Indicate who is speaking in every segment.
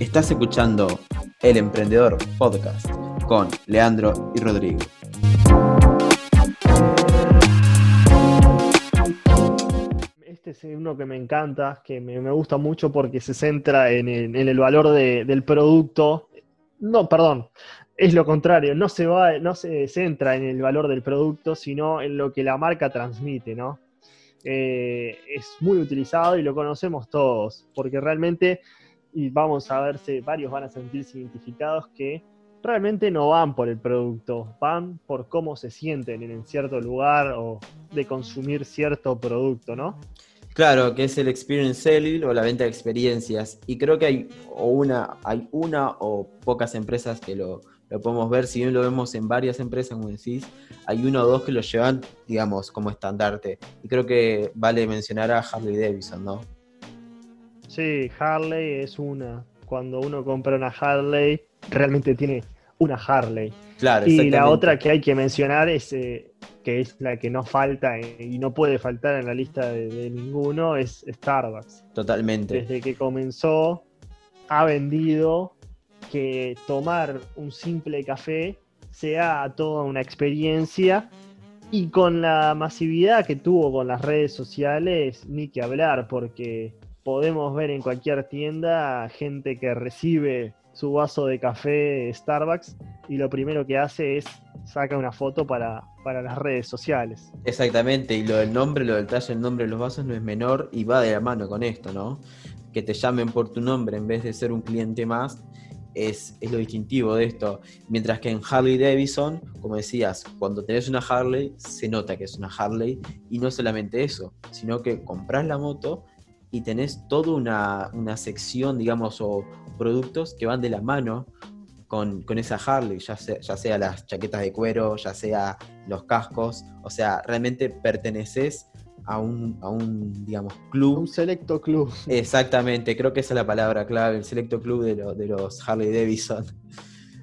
Speaker 1: Estás escuchando El Emprendedor Podcast con Leandro y Rodrigo.
Speaker 2: Este es uno que me encanta, que me, gusta mucho porque se centra en el, valor de- del producto. No, perdón, es lo contrario, no se, va, no se centra en el valor del producto, sino en lo que la marca transmite, ¿no? Eh, es muy utilizado y lo conocemos todos, porque realmente, y vamos a ver si varios van a sentirse identificados que realmente no van por el producto, van por cómo se sienten en cierto lugar o de consumir cierto producto, ¿no?
Speaker 1: Claro, que es el experience selling o la venta de experiencias. Y creo que hay una, hay una o pocas empresas que lo, lo podemos ver. Si bien lo vemos en varias empresas, como decís, hay uno o dos que lo llevan, digamos, como estandarte. Y creo que vale mencionar a Harley Davidson, ¿no?
Speaker 2: Sí, Harley es una. Cuando uno compra una Harley, realmente tiene una Harley.
Speaker 1: Claro,
Speaker 2: Y la otra que hay que mencionar es eh, que es la que no falta eh, y no puede faltar en la lista de, de ninguno, es Starbucks.
Speaker 1: Totalmente.
Speaker 2: Desde que comenzó, ha vendido que tomar un simple café sea toda una experiencia y con la masividad que tuvo con las redes sociales, ni que hablar, porque podemos ver en cualquier tienda gente que recibe su vaso de café Starbucks y lo primero que hace es saca una foto para, para las redes sociales.
Speaker 1: Exactamente, y lo del nombre, lo del talle, el nombre de los vasos no es menor y va de la mano con esto, ¿no? Que te llamen por tu nombre en vez de ser un cliente más, es, es lo distintivo de esto. Mientras que en Harley Davidson, como decías, cuando tenés una Harley, se nota que es una Harley, y no solamente eso, sino que compras la moto y tenés toda una, una sección, digamos, o productos que van de la mano con, con esa Harley, ya sea, ya sea las chaquetas de cuero, ya sea los cascos, o sea, realmente perteneces a un, a un digamos, club.
Speaker 2: Un selecto club.
Speaker 1: Exactamente, creo que esa es la palabra clave, el selecto club de, lo- de los Harley Davidson.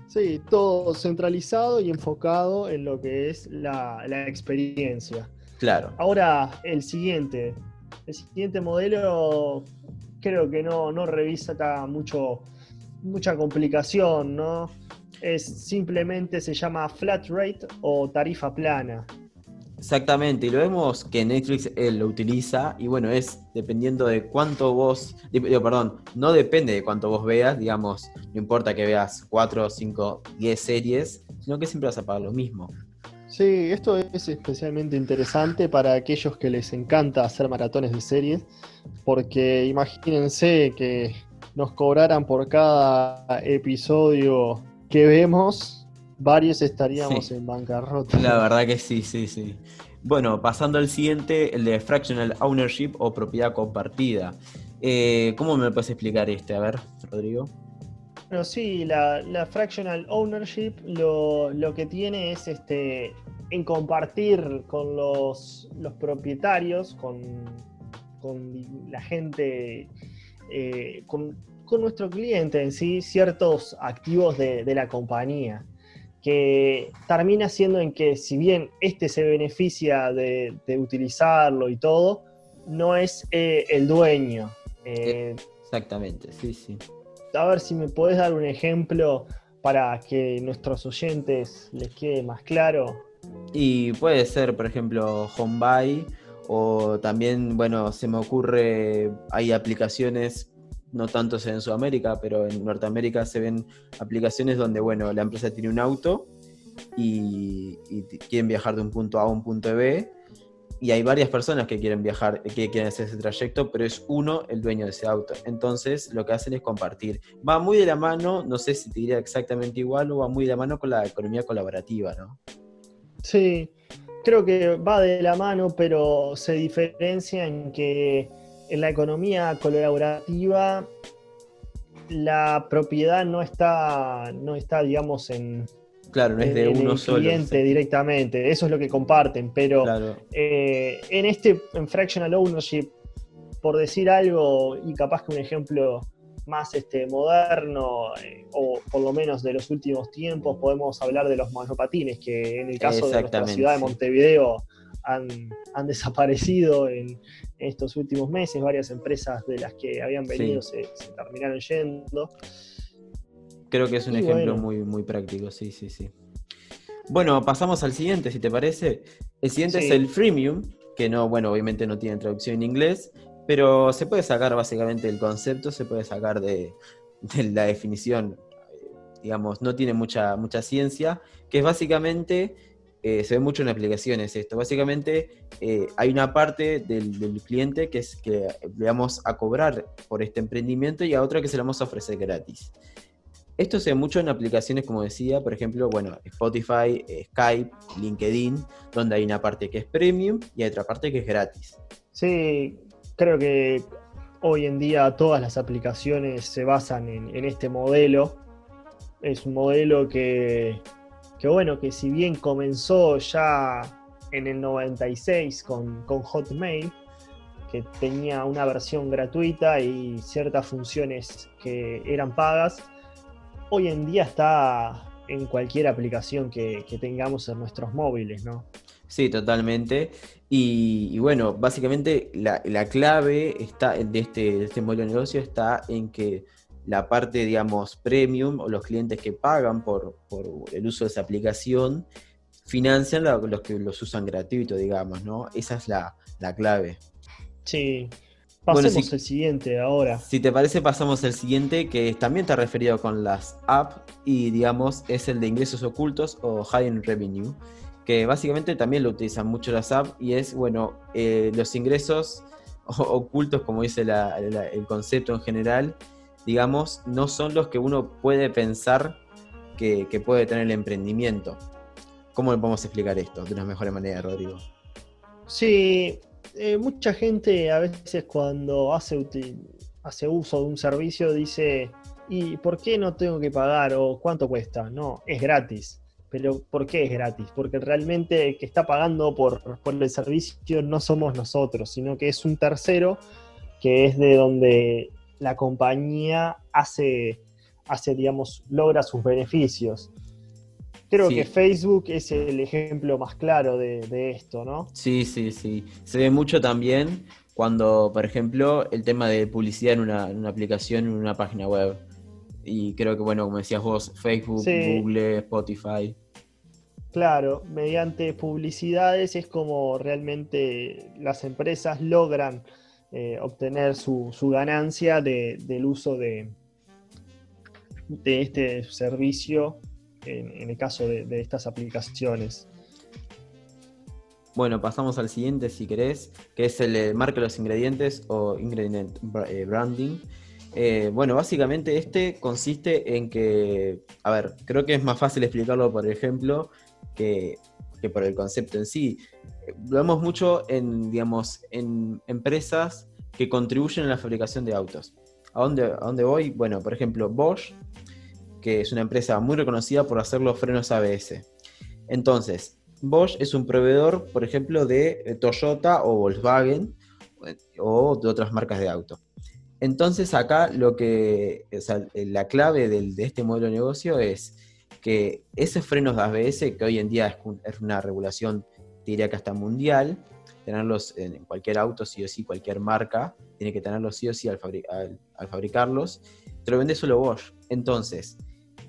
Speaker 2: Sí, todo centralizado y enfocado en lo que es la, la experiencia.
Speaker 1: Claro,
Speaker 2: Ahora, el siguiente. El siguiente modelo creo que no, no revisa mucho, mucha complicación, ¿no? Es simplemente se llama flat rate o tarifa plana.
Speaker 1: exactamente, y lo vemos que Netflix eh, lo utiliza, y bueno, es dependiendo de cuánto vos, perdón, no depende de cuánto vos veas, digamos, no importa que veas 4, 5, 10 series, sino que siempre vas a pagar lo mismo.
Speaker 2: Sí, esto es especialmente interesante para aquellos que les encanta hacer maratones de series, porque imagínense que nos cobraran por cada episodio que vemos, varios estaríamos
Speaker 1: Sí.
Speaker 2: en bancarrota.
Speaker 1: La verdad que sí, sí, sí. Bueno, pasando al siguiente, el de fractional ownership o propiedad compartida. Eh, ¿Cómo me puedes explicar este? A ver, Rodrigo.
Speaker 2: Bueno, sí, la, la fractional ownership lo, lo que tiene es este en compartir con los, los propietarios, con, con la gente, eh, con, con nuestro cliente en sí, ciertos activos de, de la compañía. Que termina siendo en que, si bien este se beneficia de, de utilizarlo y todo, no es eh, el dueño. Eh,
Speaker 1: Exactamente, sí, sí.
Speaker 2: a ver si me podés dar un ejemplo para que nuestros oyentes les quede más claro.
Speaker 1: Y puede ser, por ejemplo, HomeBuy o también, bueno, se me ocurre, hay aplicaciones, no tanto en Sudamérica, pero en Norteamérica se ven aplicaciones donde, bueno, la empresa tiene un auto y, y quieren viajar de un punto A a un punto B y hay varias personas que quieren viajar, que quieren hacer ese trayecto, pero es uno el dueño de ese auto. Entonces lo que hacen es compartir. Va muy de la mano, no sé si te diría exactamente igual, o va muy de la mano con la economía colaborativa, ¿no?
Speaker 2: Sí, creo que va de la mano, pero se diferencia en que en la economía colaborativa la propiedad no está, no está digamos, en,
Speaker 1: Claro, no es de
Speaker 2: en
Speaker 1: uno
Speaker 2: el
Speaker 1: solo.
Speaker 2: cliente directamente. Eso es lo que comparten, pero
Speaker 1: Claro,
Speaker 2: Eh, en este, en Fractional Ownership, por decir algo, y capaz que un ejemplo más este, moderno, eh, o por lo menos de los últimos tiempos, podemos hablar de los monopatines, que en el caso de nuestra ciudad de. Montevideo han, desaparecido en estos últimos meses, varias empresas de las que habían venido se, terminaron yendo.
Speaker 1: Creo que es un ejemplo muy, muy práctico, sí, sí, sí. Bueno, pasamos al siguiente, si te parece. El siguiente es el freemium, que no, bueno, obviamente no tiene traducción en inglés, pero se puede sacar básicamente el concepto, se puede sacar de, la definición, digamos, no tiene mucha, mucha ciencia, que es básicamente, eh, se ve mucho en aplicaciones esto, básicamente eh, hay una parte del, cliente que es que le vamos a cobrar por este emprendimiento y a otra que se le vamos a ofrecer gratis. Esto se ve mucho en aplicaciones, como decía, por ejemplo, bueno, Spotify, eh, Skype, LinkedIn, donde hay una parte que es premium y hay otra parte que es gratis.
Speaker 2: Sí, creo que hoy en día todas las aplicaciones se basan en, este modelo. Es un modelo que, que, bueno, que si bien comenzó ya en el 96 con, con Hotmail, que tenía una versión gratuita y ciertas funciones que eran pagas, hoy en día está en cualquier aplicación que, tengamos en nuestros móviles, ¿no?
Speaker 1: Sí, totalmente. Y, bueno, básicamente la, clave está de este, este modelo de negocio está en que la parte, digamos, premium o los clientes que pagan por, el uso de esa aplicación financian los que los usan gratuito, digamos, ¿no? Esa es la, la clave.
Speaker 2: Sí, Pasemos al siguiente ahora.
Speaker 1: Si te parece, pasamos al siguiente, que también está referido con las apps y digamos es el de ingresos ocultos o hidden revenue, que básicamente también lo utilizan mucho las apps y es, bueno, eh, los ingresos ocultos, como dice el concepto en general, digamos, no son los que uno puede pensar que, puede tener el emprendimiento. ¿Cómo le podemos explicar esto de una mejor manera, Rodrigo?
Speaker 2: Sí, eh, mucha gente a veces cuando hace, hace uso de un servicio dice, ¿y por qué no tengo que pagar o cuánto cuesta? No, es gratis. Pero ¿por qué es gratis? Porque realmente el que está pagando por, el servicio no somos nosotros, sino que es un tercero que es de donde la compañía hace, hace digamos, logra sus beneficios. Creo que Facebook es el ejemplo más claro de, esto, ¿no?
Speaker 1: Sí, sí, sí. Se ve mucho también cuando, por ejemplo, el tema de publicidad en una, aplicación, en una página web. Y creo que, bueno, como decías vos, Facebook, Google, Spotify.
Speaker 2: Claro, mediante publicidades es como realmente las empresas logran eh, obtener su, ganancia del uso de, de este servicio en, el caso de, estas aplicaciones.
Speaker 1: Bueno, pasamos al siguiente si querés, que es el eh, marca los ingredientes o ingredient eh, branding. Eh, bueno, básicamente este consiste en que, a ver, creo que es más fácil explicarlo por ejemplo que, por el concepto en sí. Lo vemos mucho en, digamos, en empresas que contribuyen a la fabricación de autos. ¿A dónde, ¿A dónde voy? Bueno, por ejemplo, Bosch que es una empresa muy reconocida por hacer los frenos ABS. Entonces, Bosch es un proveedor, por ejemplo, de eh, Toyota o Volkswagen eh, o de otras marcas de auto. Entonces acá lo que, la clave de este modelo de negocio es que esos frenos ABS, que hoy en día es una regulación, diría que hasta mundial, tenerlos en cualquier auto, sí o sí, cualquier marca, tiene que tenerlos sí o sí al, al fabricarlos, te lo vende solo Bosch. Entonces,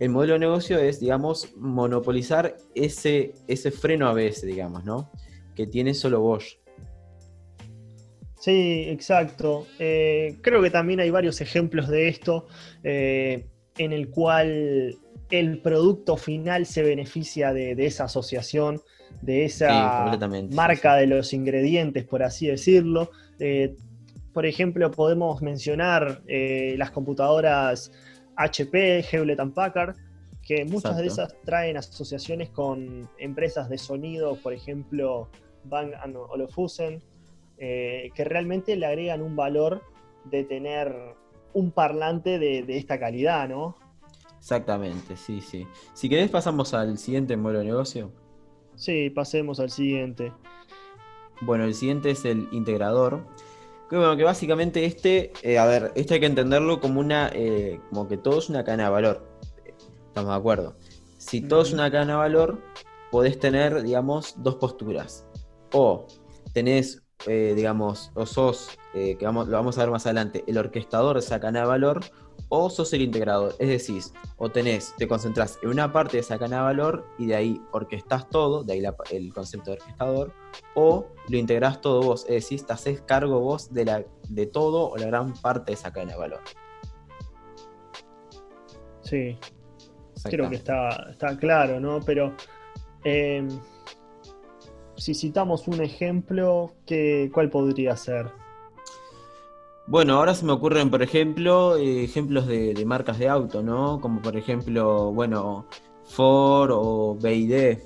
Speaker 1: el modelo de negocio es, digamos, monopolizar ese, ese freno ABS, digamos, ¿no? Que tiene solo Bosch.
Speaker 2: Sí, exacto. Eh, creo que también hay varios ejemplos de esto eh, en el cual el producto final se beneficia de, esa asociación, de esa marca de los ingredientes, por así decirlo. Eh, por ejemplo, podemos mencionar las computadoras HP, Hewlett Packard, que muchas de esas traen asociaciones con empresas de sonido, por ejemplo, Bang Olufsen, eh, que realmente le agregan un valor de tener un parlante de, esta calidad, ¿no?
Speaker 1: Exactamente, sí, sí. Si querés pasamos al siguiente modelo de negocio.
Speaker 2: Sí, pasemos al siguiente.
Speaker 1: Bueno, el siguiente es el integrador que, bueno, que básicamente este, eh, a ver, este hay que entenderlo como una, eh, como que todo es una cadena de valor. Estamos de acuerdo. Si todo es una cadena de valor, podés tener, digamos, dos posturas. O tenés, eh, digamos, o sos, que vamos, lo vamos a ver más adelante, el orquestador de esa cadena de valor, o sos el integrador. Es decir, o tenés, te concentras en una parte de esa cadena de valor y de ahí orquestás todo, de ahí el concepto de orquestador, o lo integrás todo vos, es decir, te haces cargo vos de, la, de todo o la gran parte de esa cadena de valor.
Speaker 2: Sí, creo que está, está claro, ¿no? Pero em, si citamos un ejemplo, ¿qué, ¿cuál podría ser?
Speaker 1: Bueno, ahora se me ocurren, por ejemplo, ejemplos de, marcas de auto, ¿no? Como por ejemplo, bueno, Ford o BID,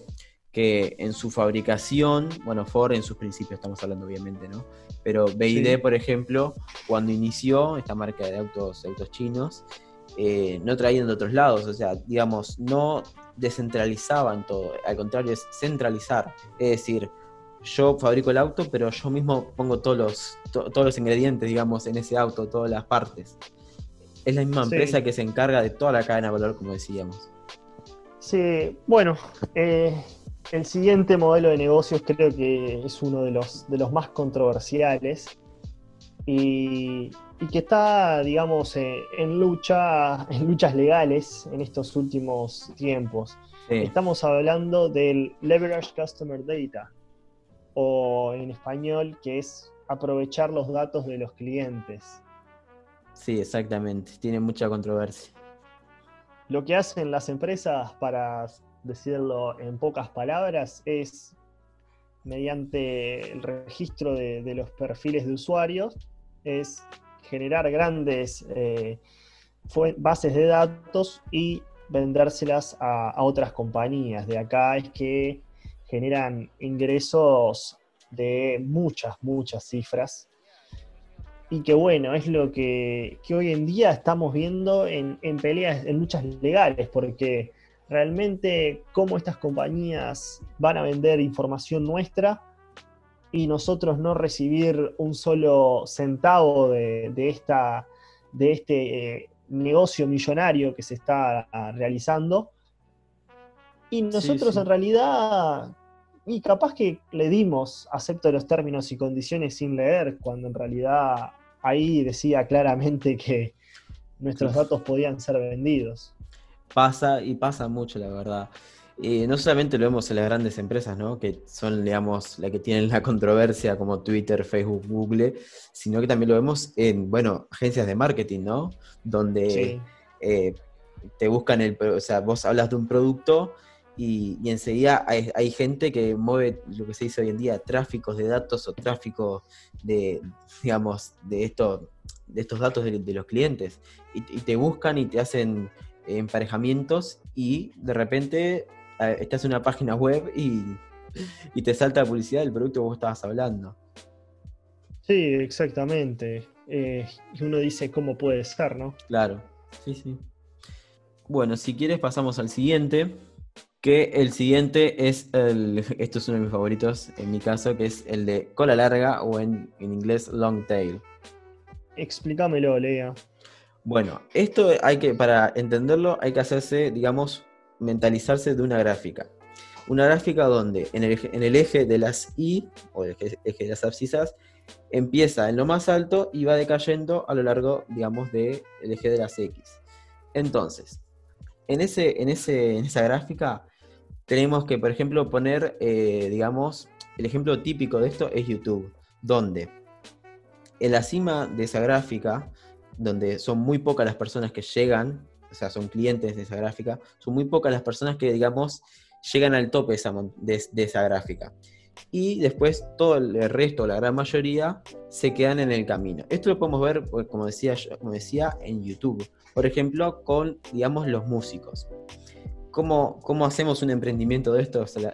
Speaker 1: que en su fabricación, bueno, Ford en sus principios estamos hablando obviamente, ¿no? Pero BID, por ejemplo, cuando inició esta marca de autos, autos chinos, eh, no traían de otros lados, o sea, digamos, no descentralizaban todo, al contrario, es centralizar, es decir, yo fabrico el auto, pero yo mismo pongo todos los, todos los ingredientes, digamos, en ese auto, todas las partes. Es la misma empresa que se encarga de toda la cadena de valor, como decíamos.
Speaker 2: Sí, bueno, eh, el siguiente modelo de negocios creo que es uno de los, de los más controversiales y, que está, digamos, eh, en, lucha, en luchas legales en estos últimos tiempos. Estamos hablando del Leverage Customer Data, o en español, que es aprovechar los datos de los clientes.
Speaker 1: Sí, exactamente, tiene mucha controversia.
Speaker 2: Lo que hacen las empresas, para decirlo en pocas palabras, es mediante el registro de, los perfiles de usuarios, es generar grandes eh, bases de datos y vendérselas a otras compañías. De acá es que generan ingresos de muchas, muchas cifras. Y que bueno, es lo que, hoy en día estamos viendo en, peleas, en luchas legales, porque realmente cómo estas compañías van a vender información nuestra y nosotros no recibir un solo centavo de, esta, de este eh, negocio millonario que se está realizando. Y nosotros en realidad y capaz que le dimos acepto los términos y condiciones sin leer, cuando en realidad ahí decía claramente que nuestros datos podían ser vendidos.
Speaker 1: Pasa y pasa mucho, la verdad. no solamente lo vemos en las grandes empresas, ¿no? que son, digamos, las que tienen la controversia como Twitter, Facebook, Google, sino que también lo vemos en, bueno, agencias de marketing, ¿no? Donde eh, te buscan el, o sea, vos hablas de un producto y, enseguida hay, gente que mueve lo que se dice hoy en día, tráficos de datos o tráfico de, digamos, de, esto, de estos datos de, los clientes. Y, te buscan y te hacen emparejamientos y de repente estás en una página web y, te salta la publicidad del producto que vos estabas hablando.
Speaker 2: Sí, exactamente. Eh, y uno dice, ¿cómo puede ser, no?
Speaker 1: Claro, sí, sí. Bueno, si quieres pasamos al siguiente que el siguiente es el, esto es uno de mis favoritos en mi caso, que es el de cola larga o en, inglés long tail.
Speaker 2: Explícamelo, Lea.
Speaker 1: Bueno, esto hay que, para entenderlo, hay que hacerse, digamos, mentalizarse de una gráfica. Una gráfica donde en el, eje de las Y, o el eje, de las abscisas, empieza en lo más alto y va decayendo a lo largo, digamos, del eje de las X. Entonces, en, ese, en, ese, en esa gráfica tenemos que, por ejemplo, poner, eh, digamos, el ejemplo típico de esto es YouTube, donde en la cima de esa gráfica, donde son muy pocas las personas que llegan, o sea, son clientes de esa gráfica, son muy pocas las personas que, digamos, llegan al tope de esa, gráfica. Y después todo el resto, la gran mayoría, se quedan en el camino. Esto lo podemos ver, pues, como decía, como decía en YouTube. Por ejemplo, con, digamos, los músicos. ¿Cómo, hacemos un emprendimiento de esto? Se,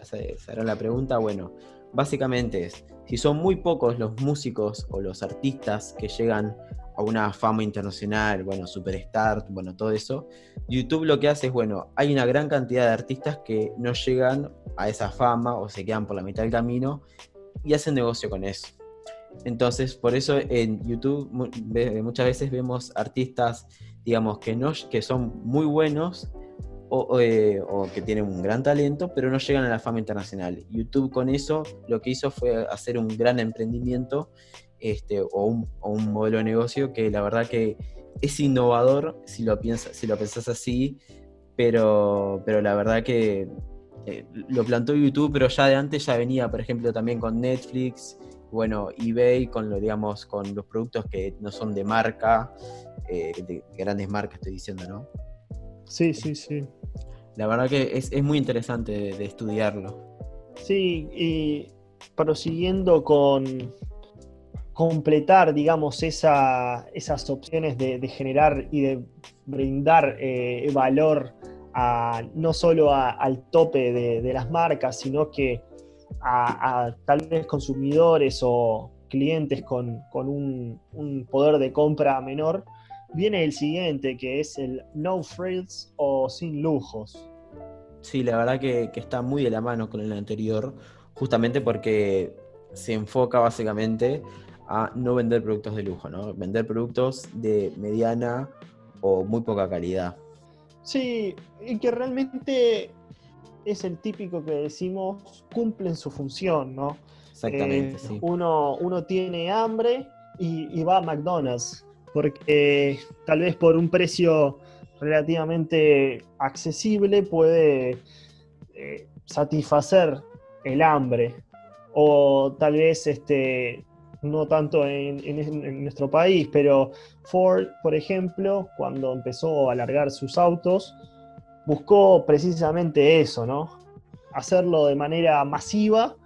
Speaker 1: hará la pregunta. Bueno, básicamente es, si son muy pocos los músicos o los artistas que llegan a una fama internacional, bueno, superstar, bueno, todo eso, YouTube lo que hace es, bueno, hay una gran cantidad de artistas que no llegan a esa fama o se quedan por la mitad del camino y hacen negocio con eso. Entonces, por eso en YouTube muchas veces vemos artistas, digamos, que, no, que son muy buenos, eh, o, que tienen un gran talento, pero no llegan a la fama internacional. YouTube con eso lo que hizo fue hacer un gran emprendimiento este, o, un, modelo de negocio que la verdad que es innovador si lo, piensas, si lo pensás así, pero, pero la verdad que eh, lo plantó YouTube, pero ya de antes ya venía, por ejemplo, también con Netflix, bueno, eBay, con lo, digamos, con los productos que no son de marca, eh, de grandes marcas estoy diciendo, ¿no?
Speaker 2: Sí, sí, sí.
Speaker 1: La verdad que es, muy interesante de, estudiarlo.
Speaker 2: Sí, y prosiguiendo con completar, digamos, esas opciones de, generar y de brindar eh, valor a, no solo al tope de, las marcas, sino que a, tal vez consumidores o clientes con, un, un, poder de compra menor, viene el siguiente, que es el no frills o sin lujos.
Speaker 1: Sí, la verdad que, está muy de la mano con el anterior, justamente porque se enfoca básicamente a no vender productos de lujo, ¿no? Vender productos de mediana o muy poca calidad.
Speaker 2: Sí, y que realmente es el típico que decimos cumplen su función, ¿no?
Speaker 1: Exactamente, eh, sí.
Speaker 2: Uno, uno tiene hambre y, y va a McDonald's porque tal vez por un precio relativamente accesible puede eh, satisfacer el hambre o tal vez este, no tanto en, nuestro país, pero Ford, por ejemplo, cuando empezó a alargar sus autos, buscó precisamente eso, ¿no? Hacerlo de manera masiva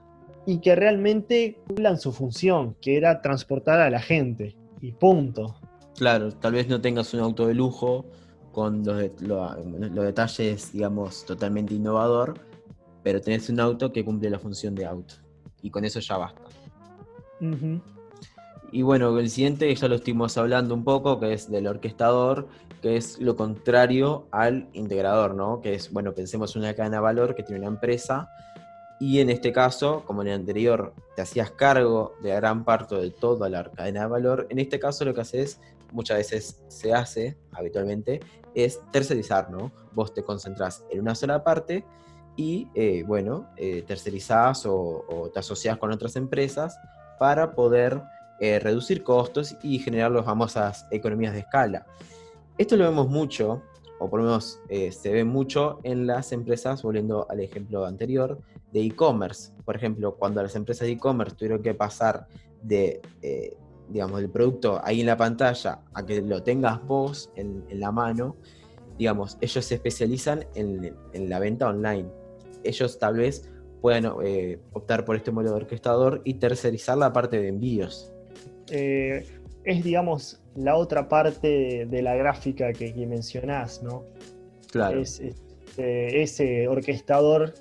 Speaker 2: y que realmente cumplan su función, que era transportar a la gente. Y punto.
Speaker 1: Claro, tal vez no tengas un auto de lujo con los, detalles, digamos, totalmente innovador, pero tenés un auto que cumple la función de auto. Y con eso ya basta. Y bueno, el siguiente ya lo estuvimos hablando un poco, que es del orquestador, que es lo contrario al integrador, ¿no? Que es, bueno, pensemos en una cadena de valor que tiene una empresa y en este caso, como en el anterior, te hacías cargo de gran parte de toda la cadena de valor, en este caso lo que haces, muchas veces se hace habitualmente, es tercerizar, ¿no? Vos te concentras en una sola parte y, eh, bueno, eh, tercerizás o, te asocias con otras empresas para poder eh, reducir costos y generar las famosas economías de escala. Esto lo vemos mucho, o por lo menos se ve mucho en las empresas, volviendo al ejemplo anterior, de e-commerce. Por ejemplo, cuando las empresas de e-commerce tuvieron que pasar de, eh, digamos, del producto ahí en la pantalla a que lo tengas vos en, la mano, digamos, ellos se especializan en, la venta online. Ellos tal vez puedan eh, optar por este modelo de orquestador y tercerizar la parte de envíos.
Speaker 2: Eh, es, digamos, la otra parte de la gráfica que, mencionás, ¿no?
Speaker 1: Claro.
Speaker 2: Es, este, ese orquestador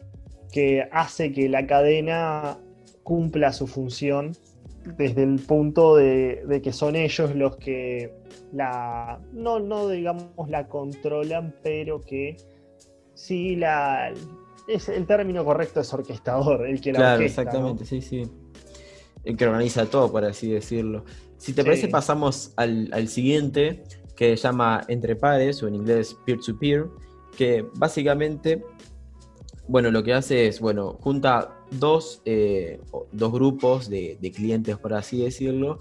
Speaker 2: que hace que la cadena cumpla su función desde el punto de, que son ellos los que la, no, no digamos la controlan, pero que sí la, es, el término correcto es orquestador, el que la
Speaker 1: Claro, exactamente, sí, sí. El que organiza todo, por así decirlo. Si te parece, pasamos al, al, siguiente, que se llama Entre Pares, o en inglés Peer-to-Peer, que básicamente bueno, lo que hace es, bueno, junta dos, eh, dos grupos de, clientes, por así decirlo,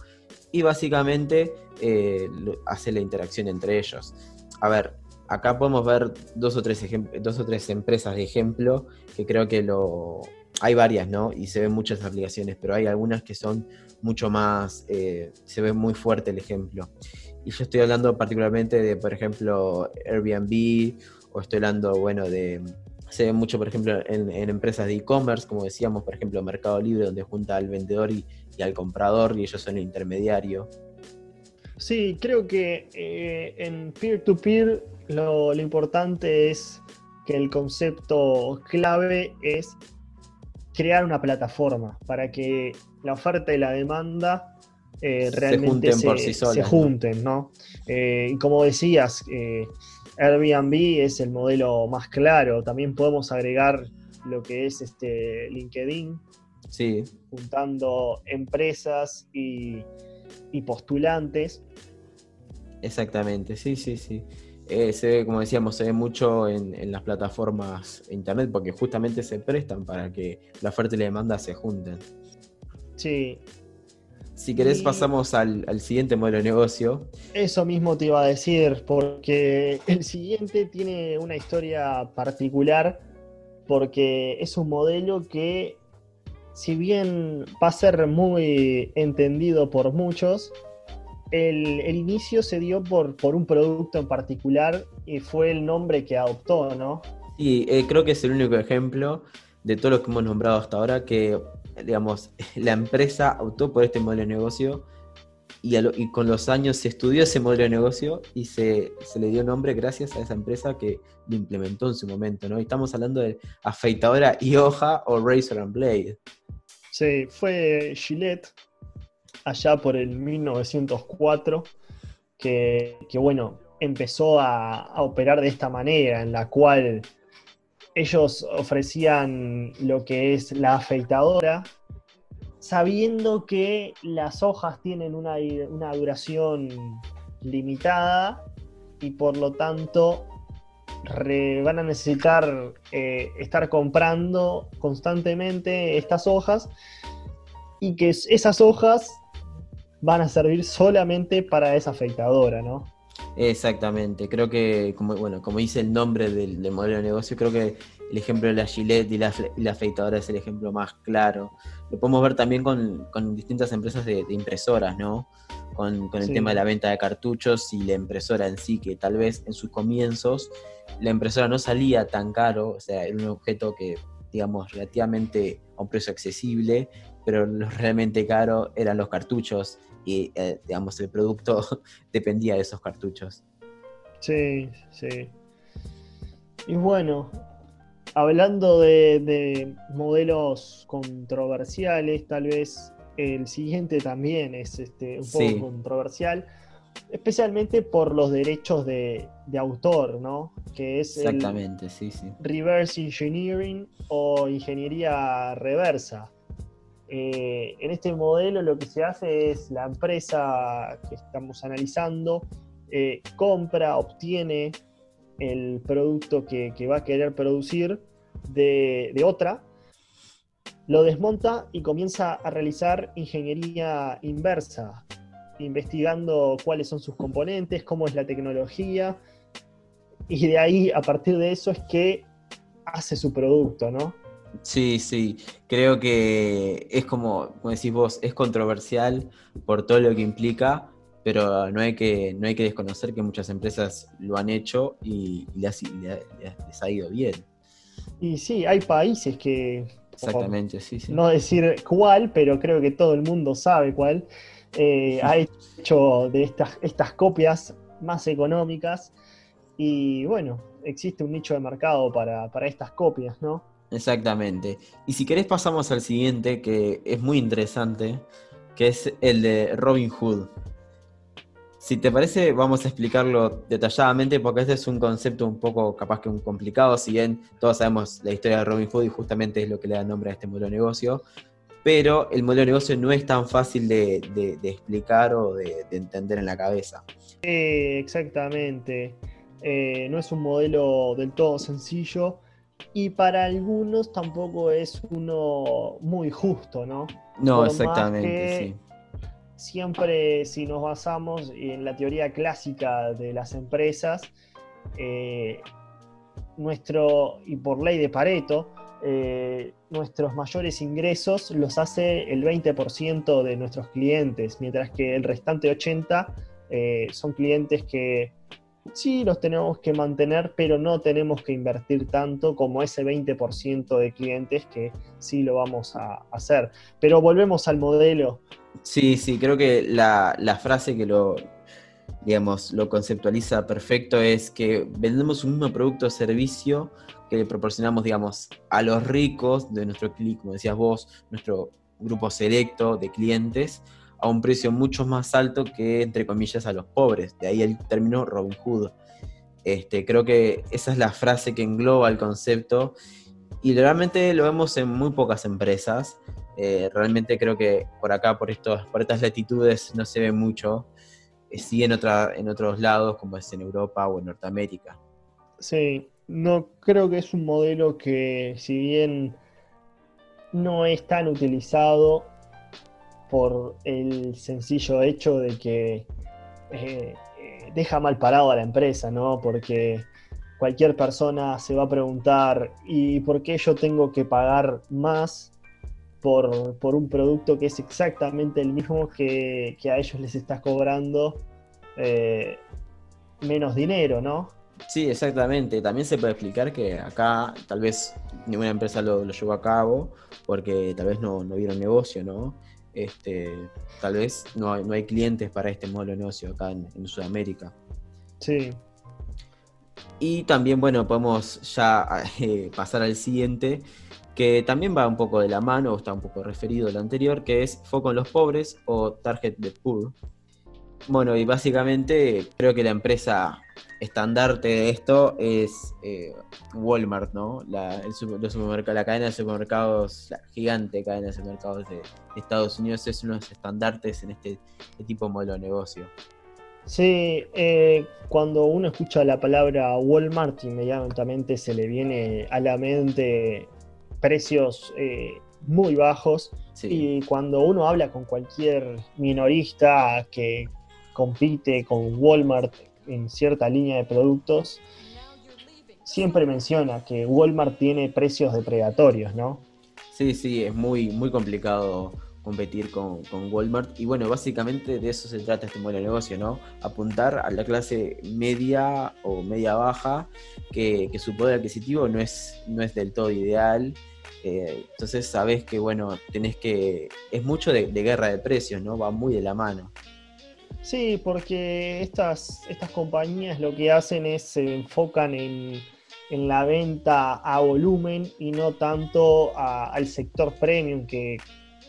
Speaker 1: y básicamente eh, hace la interacción entre ellos. A ver, acá podemos ver dos o tres, dos o tres empresas de ejemplo que creo que lo... Hay varias, ¿no? Y se ven muchas aplicaciones, pero hay algunas que son mucho más... Eh, se ve muy fuerte el ejemplo. Y yo estoy hablando particularmente de, por ejemplo, Airbnb, o estoy hablando, bueno, de se ve mucho, por ejemplo, en, empresas de e-commerce, como decíamos, por ejemplo, Mercado Libre, donde junta al vendedor y, al comprador y ellos son el intermediario.
Speaker 2: Sí, creo que eh, en peer-to-peer lo, importante es que el concepto clave es crear una plataforma para que la oferta y la demanda eh, realmente se junten, se, junten ¿no? Eh, y como decías, Airbnb es el modelo más claro. También podemos agregar lo que es este LinkedIn.
Speaker 1: Sí.
Speaker 2: Juntando empresas y, postulantes.
Speaker 1: Exactamente, sí, sí, sí. eh, se ve, como decíamos, se ve mucho en, las plataformas internet porque justamente se prestan para que la oferta y la demanda se junten.
Speaker 2: Sí.
Speaker 1: Si querés, pasamos al, al, siguiente modelo de negocio.
Speaker 2: Eso mismo te iba a decir, porque el siguiente tiene una historia particular, porque es un modelo que, si bien va a ser muy entendido por muchos, el, inicio se dio por, por, un producto en particular y fue el nombre que adoptó, ¿no?
Speaker 1: Sí, eh, creo que es el único ejemplo de todos los que hemos nombrado hasta ahora que, digamos, la empresa optó por este modelo de negocio y, con los años se estudió ese modelo de negocio y se, se, le dio nombre gracias a esa empresa que lo implementó en su momento, ¿no? Estamos hablando de afeitadora y hoja o razor and blade.
Speaker 2: Sí, fue Gillette allá por el 1904, que, bueno, empezó a, operar de esta manera, en la cual ellos ofrecían lo que es la afeitadora, sabiendo que las hojas tienen una, duración limitada y por lo tanto van a necesitar eh, estar comprando constantemente estas hojas y que esas hojas van a servir solamente para esa afeitadora, ¿no?
Speaker 1: Exactamente, creo que, como, bueno, como dice el nombre del, modelo de negocio, creo que el ejemplo de la Gillette y la, afeitadora es el ejemplo más claro. Lo podemos ver también con, distintas empresas de, impresoras, ¿no? Con, el tema de la venta de cartuchos y la impresora en sí, que tal vez en sus comienzos la impresora no salía tan caro, o sea, era un objeto que, digamos, relativamente a un precio accesible, pero lo realmente caro eran los cartuchos y, eh, digamos, el producto dependía de esos cartuchos.
Speaker 2: Sí, sí. Y bueno, hablando de, modelos controversiales, tal vez el siguiente también es este, un poco controversial, especialmente por los derechos de, autor, ¿no? Que es
Speaker 1: Exactamente, sí, sí.
Speaker 2: Reverse Engineering o ingeniería reversa. Eh, en este modelo lo que se hace es la empresa que estamos analizando eh, compra, obtiene el producto que, va a querer producir de, otra, lo desmonta y comienza a realizar ingeniería inversa, investigando cuáles son sus componentes, cómo es la tecnología, y de ahí, a partir de eso, es que hace su producto, ¿no?
Speaker 1: Sí, sí, creo que es como, como decís vos, es controversial por todo lo que implica, pero no hay que, no hay que desconocer que muchas empresas lo han hecho y, les, ha ido bien.
Speaker 2: Y sí, hay países que...
Speaker 1: Exactamente, sí, sí.
Speaker 2: No decir cuál, pero creo que todo el mundo sabe cuál. Eh, ha hecho de estas, estas copias más económicas y bueno, existe un nicho de mercado para, para estas copias, ¿no?
Speaker 1: Exactamente. Y si querés pasamos al siguiente, que es muy interesante, que es el de Robin Hood. Si te parece, vamos a explicarlo detalladamente porque este es un concepto un poco capaz que un complicado, si bien todos sabemos la historia de Robin Hood y justamente es lo que le da nombre a este modelo de negocio, pero el modelo de negocio no es tan fácil de, explicar o de, entender en la cabeza.
Speaker 2: exactamente. Eh, no es un modelo del todo sencillo y para algunos tampoco es uno muy justo, ¿no?
Speaker 1: No, exactamente, sí.
Speaker 2: Siempre si nos basamos en la teoría clásica de las empresas, eh, nuestro, y por ley de Pareto, eh, nuestros mayores ingresos los hace el 20% de nuestros clientes, mientras que el restante 80% eh, son clientes que sí los tenemos que mantener, pero no tenemos que invertir tanto como ese 20% de clientes que sí lo vamos a hacer. Pero volvemos al modelo.
Speaker 1: Sí, sí, creo que la, frase que lo, digamos, lo conceptualiza perfecto es que vendemos un mismo producto o servicio que le proporcionamos, digamos, a los ricos de nuestro clic, como decías vos, nuestro grupo selecto de clientes, a un precio mucho más alto que, entre comillas, a los pobres. De ahí el término Robin Hood. Este, creo que esa es la frase que engloba el concepto y realmente lo vemos en muy pocas empresas. Eh, realmente creo que por acá, por, estos, por estas latitudes, no se ve mucho. sí en, otra, en otros lados, como es en Europa o en Norteamérica.
Speaker 2: Sí, no creo que es un modelo que, si bien no es tan utilizado por el sencillo hecho de que eh, eh, deja mal parado a la empresa, ¿no? Porque cualquier persona se va a preguntar, ¿y por qué yo tengo que pagar más por, un producto que es exactamente el mismo que, a ellos les estás cobrando eh, menos dinero, ¿no?
Speaker 1: Sí, exactamente. También se puede explicar que acá tal vez ninguna empresa lo, llevó a cabo porque tal vez no, no vieron negocio, ¿no? Este, tal vez no hay, no hay clientes para este modelo de negocio acá en, Sudamérica.
Speaker 2: Sí.
Speaker 1: Y también, bueno, podemos ya eh, pasar al siguiente, que también va un poco de la mano, o está un poco referido al anterior, que es Foco en los pobres o Target the Poor. Bueno, y básicamente creo que la empresa estandarte de esto es eh, Walmart, ¿no? La, la cadena de supermercados, la gigante cadena de supermercados de, Estados Unidos es uno de los estandartes en este, este tipo de modelo de negocio.
Speaker 2: Sí, eh, cuando uno escucha la palabra Walmart, inmediatamente se le viene a la mente precios eh, muy bajos. Y cuando uno habla con cualquier minorista que compite con Walmart en cierta línea de productos, siempre menciona que Walmart tiene precios depredatorios, ¿no?
Speaker 1: Sí, sí, es muy, muy complicado competir con, Walmart. Y bueno, básicamente de eso se trata este modelo de negocio, ¿no? Apuntar a la clase media o media baja, que, su poder adquisitivo no es, no es del todo ideal. Eh, entonces sabes que, bueno, tenés que... Es mucho de guerra de precios, ¿no? Va muy de la mano.
Speaker 2: Sí, porque estas, estas compañías lo que hacen es se enfocan en, la venta a volumen y no tanto al sector premium que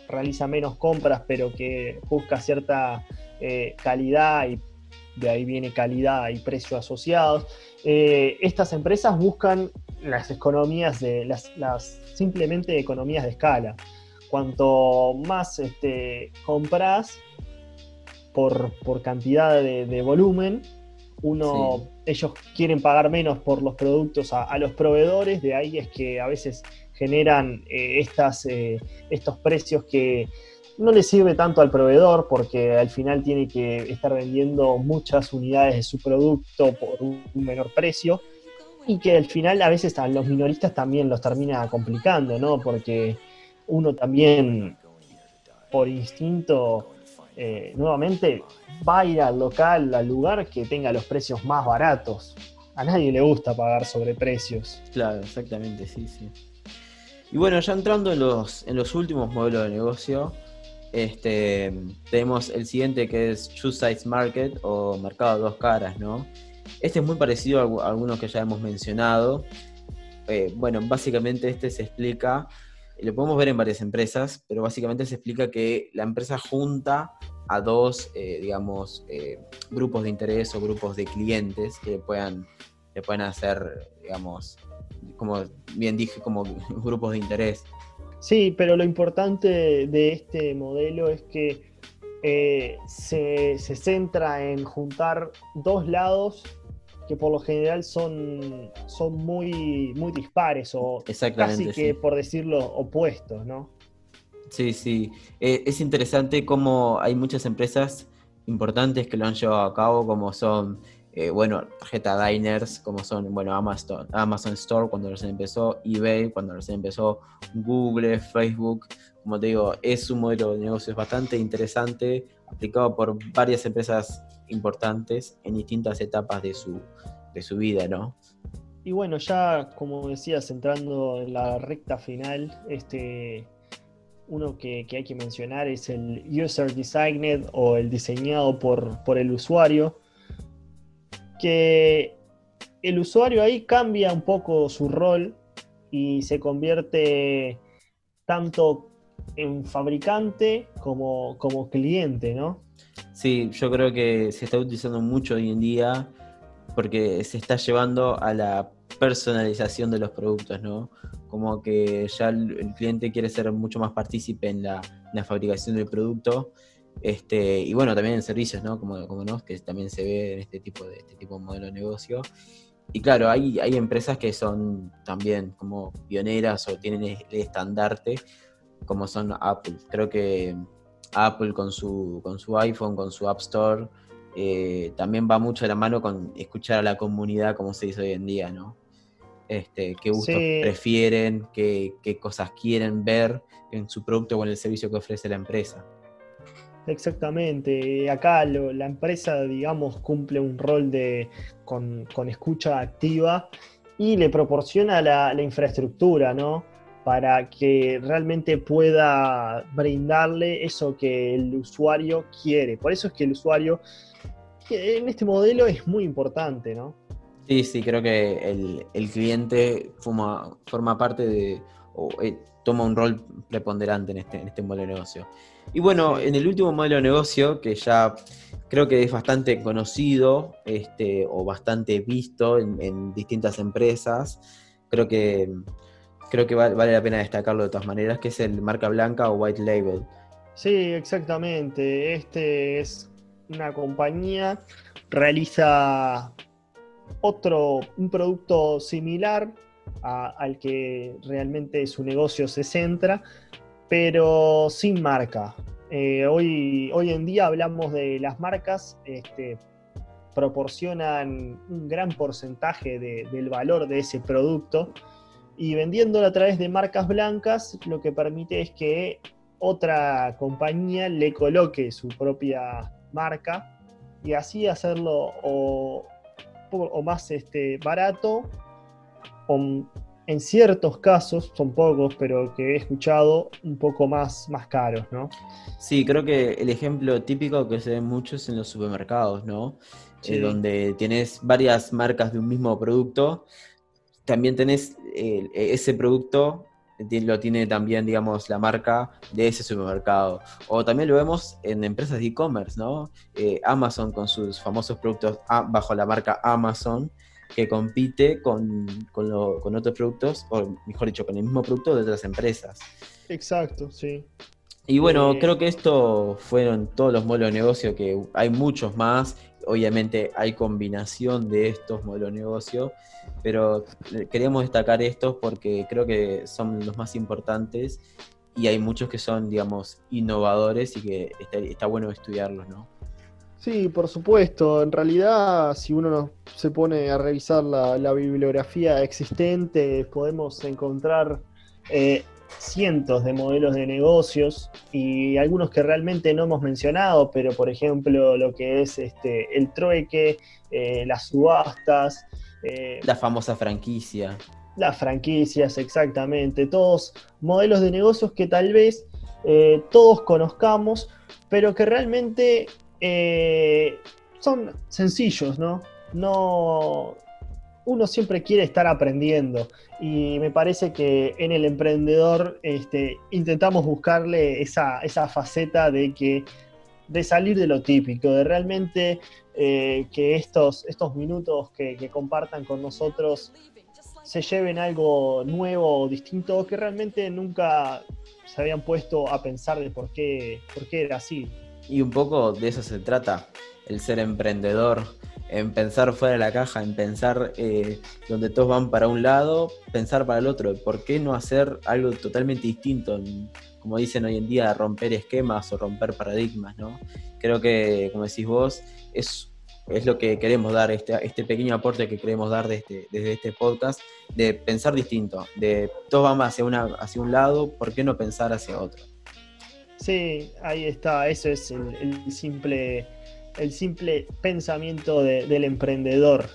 Speaker 2: realiza menos compras pero que busca cierta eh, calidad y de ahí viene calidad y precio asociados. Eh, estas empresas buscan las economías de las simplemente economías de escala. Cuanto más este, compras, por, cantidad de, volumen. Uno, ellos quieren pagar menos por los productos a, los proveedores, de ahí es que a veces generan eh, estas, eh, estos precios que no le sirve tanto al proveedor porque al final tiene que estar vendiendo muchas unidades de su producto por un menor precio y que al final a veces a los minoristas también los termina complicando, ¿no? Porque uno también por instinto eh, nuevamente va a ir al local, al lugar que tenga los precios más baratos. A nadie le gusta pagar sobreprecios.
Speaker 1: Claro, exactamente, sí, sí. Y bueno, ya entrando en los, en los últimos modelos de negocio, este, tenemos el siguiente que es Two Sides Market o mercado de dos caras, ¿no? Este es muy parecido a algunos que ya hemos mencionado. Eh, bueno, básicamente este se explica lo podemos ver en varias empresas, pero básicamente se explica que la empresa junta a dos, eh, digamos, eh, grupos de interés o grupos de clientes que puedan, le puedan hacer, digamos, como bien dije, como grupos de interés.
Speaker 2: Sí, pero lo importante de este modelo es que eh, se, se centra en juntar dos lados que por lo general son, son muy, muy dispares o casi que, por decirlo, opuestos, ¿no?
Speaker 1: Sí, sí. Eh, es interesante cómo hay muchas empresas importantes que lo han llevado a cabo, como son, eh, bueno, tarjeta diners, como son, bueno, Amazon, Amazon Store cuando recién empezó, eBay cuando recién empezó, Google, Facebook. Como te digo, es un modelo de negocios bastante interesante, aplicado por varias empresas importantes en distintas etapas de su, de su vida, ¿no?
Speaker 2: Y bueno, ya como decías, entrando en la recta final, este, uno que, hay que mencionar es el User Designed o el diseñado por, por el usuario, que el usuario ahí cambia un poco su rol y se convierte tanto en fabricante como, como cliente, ¿no?
Speaker 1: Sí, yo creo que se está utilizando mucho hoy en día porque se está llevando a la personalización de los productos, ¿no? Como que ya el, cliente quiere ser mucho más partícipe en la, fabricación del producto Este, y bueno, también en servicios, ¿no? Como, como no, que también se ve en este tipo de, este tipo de modelo de negocio. Y claro, hay, hay empresas que son también como pioneras o tienen el estandarte, como son Apple. Creo que Apple con su, con su iPhone, con su App Store, eh, también va mucho de la mano con escuchar a la comunidad como se dice hoy en día, ¿no? Este, qué gustos prefieren, qué, qué cosas quieren ver en su producto o en el servicio que ofrece la empresa.
Speaker 2: Exactamente. Acá la empresa, digamos, cumple un rol de con, escucha activa y le proporciona la, infraestructura, ¿no? Para que realmente pueda brindarle eso que el usuario quiere. Por eso es que el usuario en este modelo es muy importante, ¿no?
Speaker 1: Sí, sí, creo que el, cliente forma, forma parte de, o eh, toma un rol preponderante en este, en este modelo de negocio. Y bueno, en el último modelo de negocio, que ya creo que es bastante conocido este, o bastante visto en, distintas empresas, creo que, creo que vale, la pena destacarlo de todas maneras, que es el marca blanca o white label.
Speaker 2: Sí, exactamente. Este es una compañía, realiza otro, un producto similar al que realmente su negocio se centra, pero sin marca. Eh, hoy, hoy en día hablamos de las marcas, este, proporcionan un gran porcentaje del valor de ese producto y vendiéndolo a través de marcas blancas lo que permite es que otra compañía le coloque su propia marca y así hacerlo o, más este, barato o en ciertos casos, son pocos, pero que he escuchado, un poco más, más caros, ¿no?
Speaker 1: Sí, creo que el ejemplo típico que se ve mucho es en los supermercados, ¿no? Eh, donde tienes varias marcas de un mismo producto, también tenés eh, ese producto lo tiene también, digamos, la marca de ese supermercado. O también lo vemos en empresas de e-commerce, ¿no? Eh, Amazon con sus famosos productos bajo la marca Amazon, que compite con, otros productos, o mejor dicho, con el mismo producto de otras empresas.
Speaker 2: Exacto, sí.
Speaker 1: Y bueno, eh, creo que esto fueron todos los modelos de negocio, que hay muchos más. Obviamente hay combinación de estos modelos de negocio, pero queríamos destacar estos porque creo que son los más importantes y hay muchos que son, digamos, innovadores y que está, está bueno estudiarlos, ¿no?
Speaker 2: Sí, por supuesto. En realidad, si uno se pone a revisar la, bibliografía existente, podemos encontrar eh, cientos de modelos de negocios y algunos que realmente no hemos mencionado, pero por ejemplo lo que es este, el trueque, eh, las subastas.
Speaker 1: Eh, la famosa franquicia.
Speaker 2: Las franquicias, exactamente. Todos modelos de negocios que tal vez todos conozcamos, pero que realmente eh, son sencillos, ¿no? No. Uno siempre quiere estar aprendiendo y me parece que en el emprendedor este, intentamos buscarle esa, faceta de que de salir de lo típico, de realmente eh, que estos, estos minutos que, compartan con nosotros se lleven algo nuevo distinto que realmente nunca se habían puesto a pensar de por qué, por qué era así.
Speaker 1: Y un poco de eso se trata, el ser emprendedor, en pensar fuera de la caja, en pensar eh, donde todos van para un lado, pensar para el otro. ¿Por qué no hacer algo totalmente distinto? Como dicen hoy en día, romper esquemas o romper paradigmas, ¿no? Creo que, como decís vos, es, es lo que queremos dar, este, este pequeño aporte que queremos dar desde, desde este podcast, de pensar distinto, de todos vamos hacia, una, hacia un lado, ¿por qué no pensar hacia otro?
Speaker 2: Sí, ahí está, eso es el, simple, el simple pensamiento del emprendedor.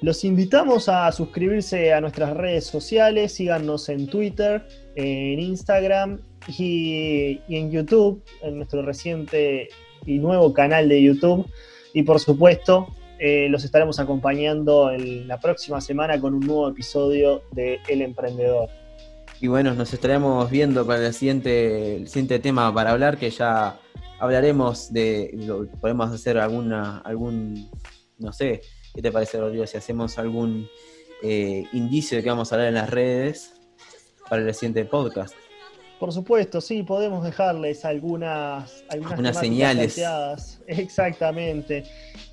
Speaker 2: Los invitamos a suscribirse a nuestras redes sociales, síganos en Twitter, en Instagram y, en YouTube, en nuestro reciente y nuevo canal de YouTube. Y por supuesto, eh, los estaremos acompañando en la próxima semana con un nuevo episodio de El Emprendedor.
Speaker 1: Y bueno, nos estaremos viendo para el siguiente, el siguiente tema para hablar, que ya hablaremos de, podemos hacer alguna, algún, no sé, ¿qué te parece, Rodrigo? Si hacemos algún eh, indicio de que vamos a hablar en las redes para el siguiente podcast.
Speaker 2: Por supuesto, sí, podemos dejarles algunas, algunas
Speaker 1: señales.
Speaker 2: planteadas. Exactamente.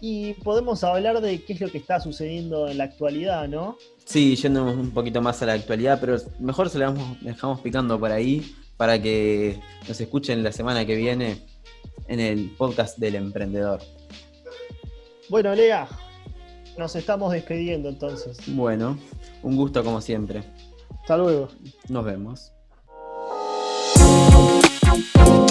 Speaker 2: Y podemos hablar de qué es lo que está sucediendo en la actualidad, ¿no?
Speaker 1: Sí, yendo un poquito más a la actualidad, pero mejor se la dejamos, dejamos picando por ahí para que nos escuchen la semana que viene en el podcast del emprendedor.
Speaker 2: Bueno, Lea, nos estamos despidiendo entonces.
Speaker 1: Bueno, un gusto como siempre.
Speaker 2: Hasta luego.
Speaker 1: Nos vemos. you